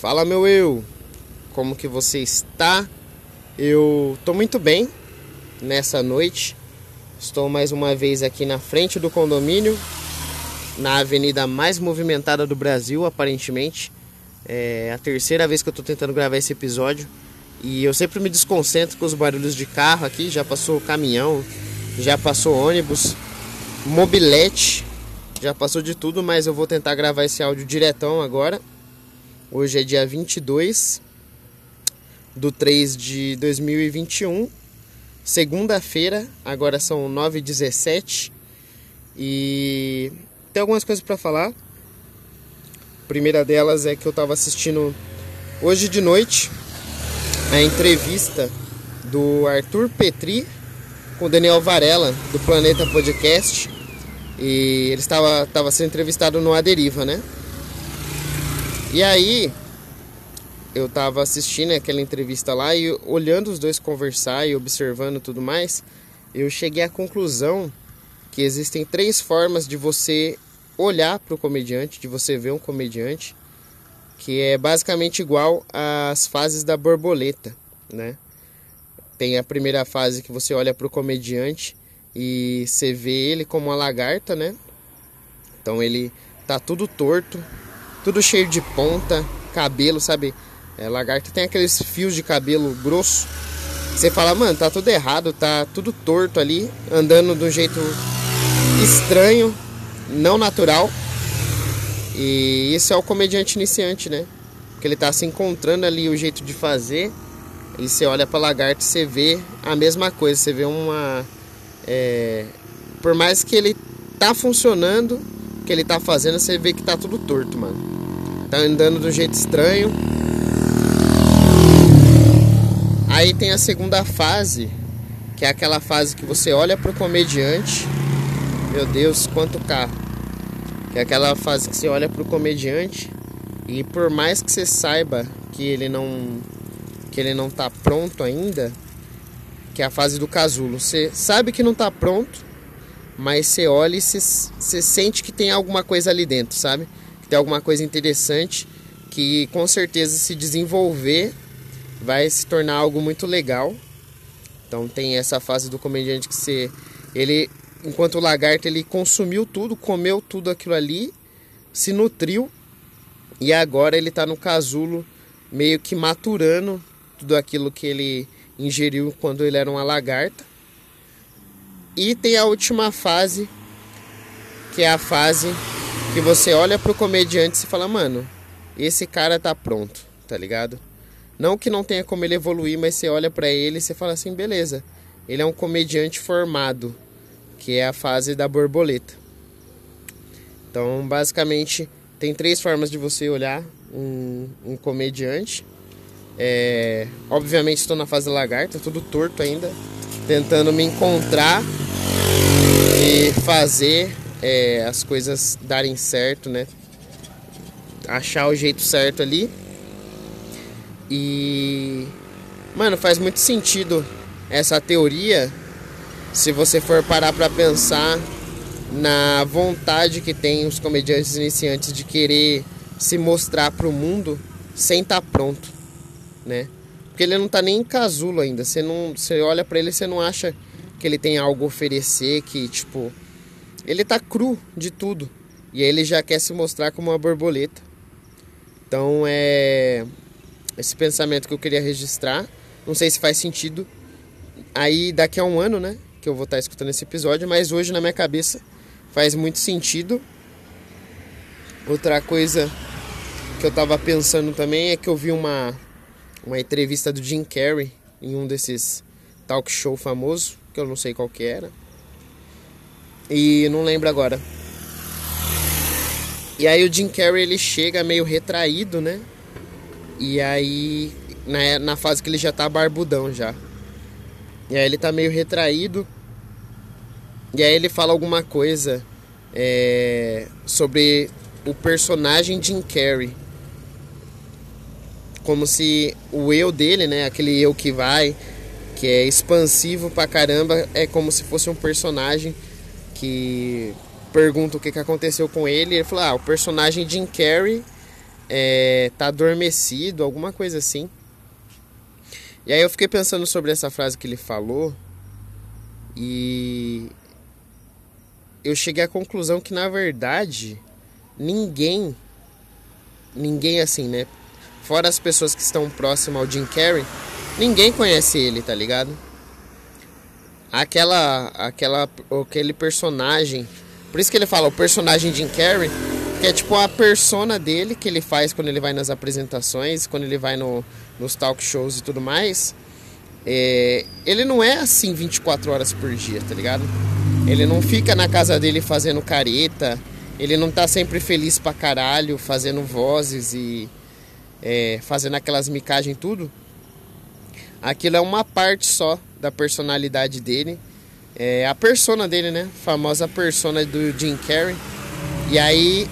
Fala meu eu, como que você está? Eu tô muito bem nessa noite. Estou mais uma vez aqui na frente do condomínio, na avenida mais movimentada do Brasil, aparentemente. É a terceira vez que eu tô tentando gravar esse episódio e eu sempre me desconcentro com os barulhos de carro aqui. Já passou caminhão, já passou ônibus, mobilete, já passou de tudo, mas eu vou tentar gravar esse áudio diretão agora. Hoje é dia 22 do 3 de 2021, segunda-feira, agora são 9h17 e tem algumas coisas para falar. A primeira delas é que eu estava assistindo hoje de noite a entrevista do Arthur Petri com o Daniel Varela do Planeta Podcast e ele estava, estava sendo entrevistado no A Deriva, né? E aí, eu tava assistindo aquela entrevista lá e olhando os dois conversar e observando tudo mais, eu cheguei à conclusão que existem três formas de você olhar para o comediante, de você ver um comediante, que é basicamente igual às fases da borboleta, né? Tem a primeira fase que você olha para o comediante e você vê ele como uma lagarta, né? Então ele tá tudo torto, tudo cheio de ponta, cabelo, sabe? É, lagarto tem aqueles fios de cabelo grosso. Você fala, mano, tá tudo errado, tá tudo torto ali, andando de um jeito estranho, não natural. E isso é o comediante iniciante, né? Porque ele tá se encontrando ali o jeito de fazer. E você olha pra lagarto e você vê a mesma coisa. Você vê uma. É, por mais que ele tá funcionando, que ele tá fazendo, você vê que tá tudo torto, mano. Tá andando um jeito estranho. Aí tem a segunda fase, que é aquela fase que você olha pro comediante. Meu Deus, quanto carro. Que é aquela fase que você olha pro comediante e por mais que você saiba que ele não que ele não tá pronto ainda, que é a fase do casulo. Você sabe que não tá pronto, mas você olha e você, sente que tem alguma coisa ali dentro, sabe? Que tem alguma coisa interessante que com certeza se desenvolver vai se tornar algo muito legal. Então tem essa fase do comediante que você ele enquanto o lagarto ele consumiu tudo, comeu tudo aquilo ali, se nutriu e agora ele está no casulo meio que maturando tudo aquilo que ele ingeriu quando ele era uma lagarta. E tem a última fase, que é a fase que você olha pro comediante e fala, mano, esse cara tá pronto, tá ligado? Não que não tenha como ele evoluir, mas você olha para ele e você fala assim, beleza, ele é um comediante formado, que é a fase da borboleta. Então, basicamente, tem três formas de você olhar um, um comediante. É, obviamente, estou na fase lagarta, tudo torto ainda tentando me encontrar e fazer é, as coisas darem certo, né? Achar o jeito certo ali. E. Mano, faz muito sentido essa teoria se você for parar pra pensar na vontade que tem os comediantes iniciantes de querer se mostrar pro mundo sem estar tá pronto, né? Porque ele não tá nem em casulo ainda. Você não, você olha para ele, você não acha que ele tem algo a oferecer, que tipo, ele tá cru de tudo. E aí ele já quer se mostrar como uma borboleta. Então é esse pensamento que eu queria registrar. Não sei se faz sentido. Aí daqui a um ano, né, que eu vou estar escutando esse episódio, mas hoje na minha cabeça faz muito sentido. Outra coisa que eu tava pensando também é que eu vi uma uma entrevista do Jim Carrey em um desses talk show famoso, que eu não sei qual que era. E não lembro agora. E aí o Jim Carrey ele chega meio retraído, né? E aí na, na fase que ele já tá barbudão já. E aí ele tá meio retraído. E aí ele fala alguma coisa é, sobre o personagem Jim Carrey como se o eu dele, né, aquele eu que vai, que é expansivo pra caramba, é como se fosse um personagem que pergunta o que, que aconteceu com ele. E ele fala: ah, o personagem Jim Carrey é, tá adormecido, alguma coisa assim. E aí eu fiquei pensando sobre essa frase que ele falou e eu cheguei à conclusão que na verdade ninguém, ninguém assim, né? Fora as pessoas que estão próximas ao Jim Carrey, ninguém conhece ele, tá ligado? Aquela, aquela, aquele personagem, por isso que ele fala o personagem Jim Carrey, que é tipo a persona dele que ele faz quando ele vai nas apresentações, quando ele vai no, nos talk shows e tudo mais. É, ele não é assim 24 horas por dia, tá ligado? Ele não fica na casa dele fazendo careta, ele não tá sempre feliz pra caralho, fazendo vozes e é, fazendo aquelas micagens tudo. Aquilo é uma parte só da personalidade dele. É a persona dele, né? Famosa persona do Jim Carrey. E aí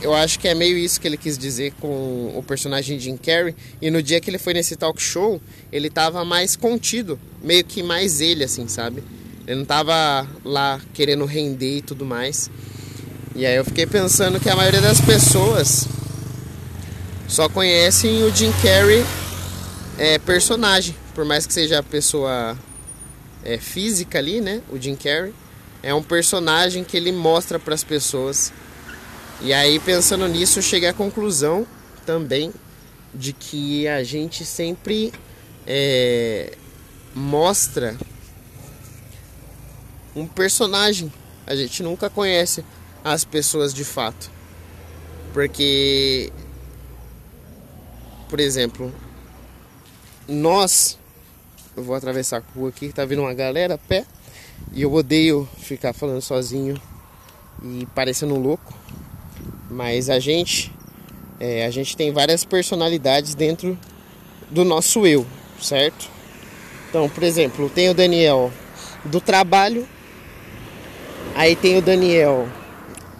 eu acho que é meio isso que ele quis dizer com o personagem Jim Carrey. E no dia que ele foi nesse talk show, ele tava mais contido, meio que mais ele, assim, sabe? Ele não tava lá querendo render e tudo mais. E aí eu fiquei pensando que a maioria das pessoas só conhecem o Jim Carrey é, personagem, por mais que seja a pessoa é, física ali, né? O Jim Carrey é um personagem que ele mostra para as pessoas. E aí pensando nisso, cheguei à conclusão também de que a gente sempre é, mostra um personagem. A gente nunca conhece as pessoas de fato. Porque, por exemplo, nós. Eu vou atravessar a rua aqui, tá vindo uma galera a pé. E eu odeio ficar falando sozinho e parecendo louco. Mas a gente. É, a gente tem várias personalidades dentro do nosso eu, certo? Então, por exemplo, tem o Daniel do trabalho, aí tem o Daniel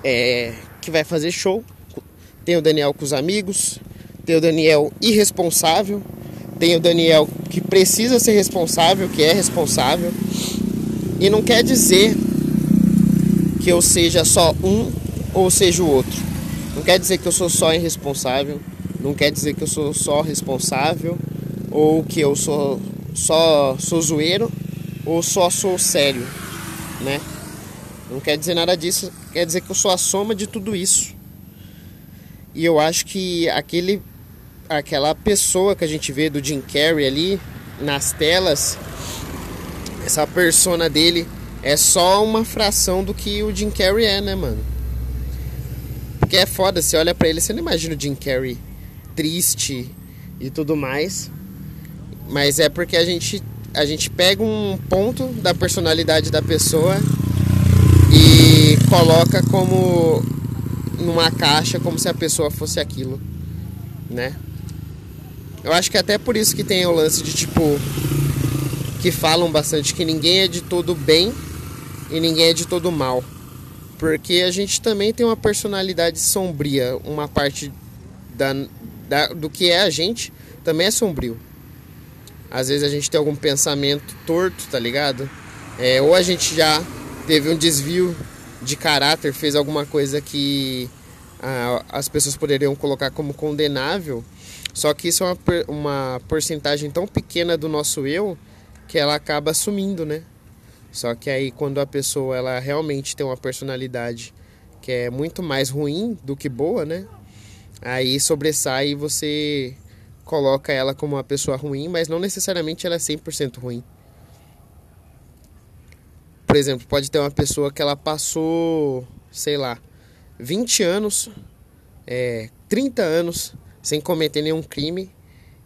é, que vai fazer show. Tem o Daniel com os amigos. Tem o Daniel irresponsável. Tem o Daniel que precisa ser responsável, que é responsável. E não quer dizer que eu seja só um ou seja o outro. Não quer dizer que eu sou só irresponsável. Não quer dizer que eu sou só responsável. Ou que eu sou só sou zoeiro. Ou só sou sério. Né? Não quer dizer nada disso, quer dizer que eu sou a soma de tudo isso. E eu acho que aquele aquela pessoa que a gente vê do Jim Carrey ali nas telas, essa persona dele é só uma fração do que o Jim Carrey é, né, mano? Porque é foda, você olha para ele, você não imagina o Jim Carrey triste e tudo mais. Mas é porque a gente a gente pega um ponto da personalidade da pessoa e coloca como numa caixa como se a pessoa fosse aquilo, né? Eu acho que até por isso que tem o lance de tipo que falam bastante que ninguém é de todo bem e ninguém é de todo mal. Porque a gente também tem uma personalidade sombria, uma parte da, da, do que é a gente também é sombrio. Às vezes a gente tem algum pensamento torto, tá ligado? É, ou a gente já teve um desvio de caráter, fez alguma coisa que ah, as pessoas poderiam colocar como condenável, só que isso é uma, uma porcentagem tão pequena do nosso eu que ela acaba sumindo, né? Só que aí quando a pessoa ela realmente tem uma personalidade que é muito mais ruim do que boa, né? Aí sobressai e você coloca ela como uma pessoa ruim, mas não necessariamente ela é 100% ruim. Por exemplo, pode ter uma pessoa que ela passou, sei lá, 20 anos, é, 30 anos sem cometer nenhum crime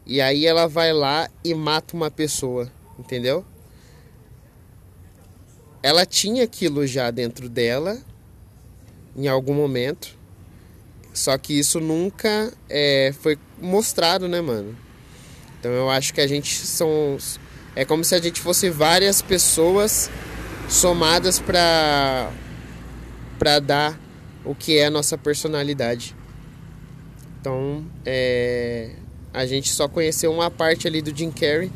e aí ela vai lá e mata uma pessoa, entendeu? Ela tinha aquilo já dentro dela em algum momento, só que isso nunca é, foi mostrado, né, mano? Então eu acho que a gente são. É como se a gente fosse várias pessoas somadas para para dar o que é a nossa personalidade. Então, é, a gente só conheceu uma parte ali do Jim Carrey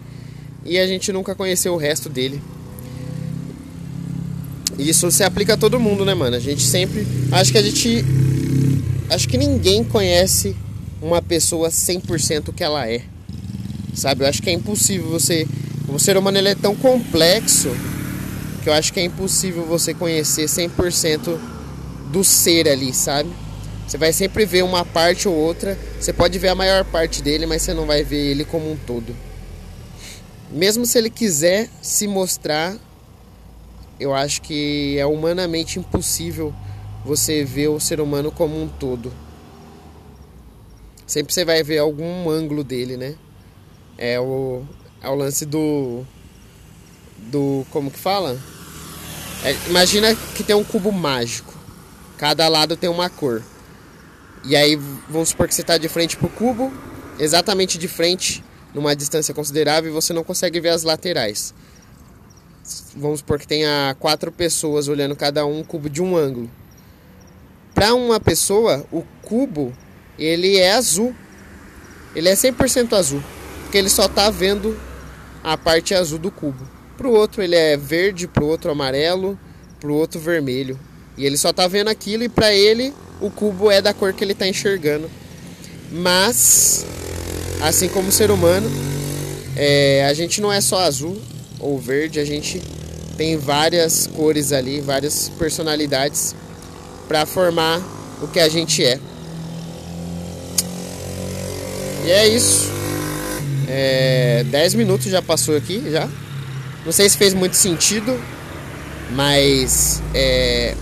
e a gente nunca conheceu o resto dele. Isso se aplica a todo mundo, né, mano? A gente sempre. Acho que a gente. Acho que ninguém conhece uma pessoa 100% que ela é. Sabe? Eu acho que é impossível você. O ser humano ele é tão complexo que eu acho que é impossível você conhecer 100% do ser ali, sabe? Você vai sempre ver uma parte ou outra. Você pode ver a maior parte dele, mas você não vai ver ele como um todo. Mesmo se ele quiser se mostrar, eu acho que é humanamente impossível você ver o ser humano como um todo. Sempre você vai ver algum ângulo dele, né? É o, é o lance do. Do. Como que fala? É, imagina que tem um cubo mágico. Cada lado tem uma cor. E aí, vamos supor que você está de frente para o cubo, exatamente de frente, numa distância considerável, e você não consegue ver as laterais. Vamos supor que tenha quatro pessoas olhando cada um cubo de um ângulo. Para uma pessoa, o cubo ele é azul. Ele é 100% azul, porque ele só está vendo a parte azul do cubo. Para o outro ele é verde, para o outro amarelo, para o outro vermelho. E ele só está vendo aquilo e para ele o cubo é da cor que ele está enxergando. Mas, assim como o ser humano, é, a gente não é só azul ou verde, a gente tem várias cores ali, várias personalidades para formar o que a gente é. E é isso. É, 10 minutos já passou aqui já. Não sei se fez muito sentido, mas é,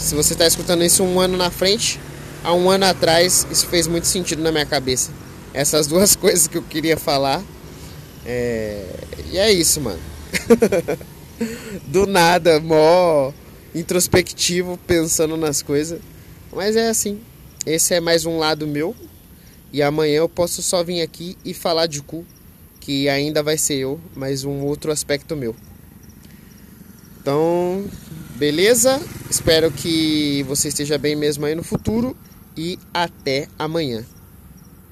se você está escutando isso um ano na frente, há um ano atrás, isso fez muito sentido na minha cabeça. Essas duas coisas que eu queria falar. É... E é isso, mano. Do nada, mó introspectivo, pensando nas coisas. Mas é assim. Esse é mais um lado meu. E amanhã eu posso só vir aqui e falar de cu, que ainda vai ser eu, mas um outro aspecto meu. Então, Beleza? Espero que você esteja bem mesmo aí no futuro e até amanhã.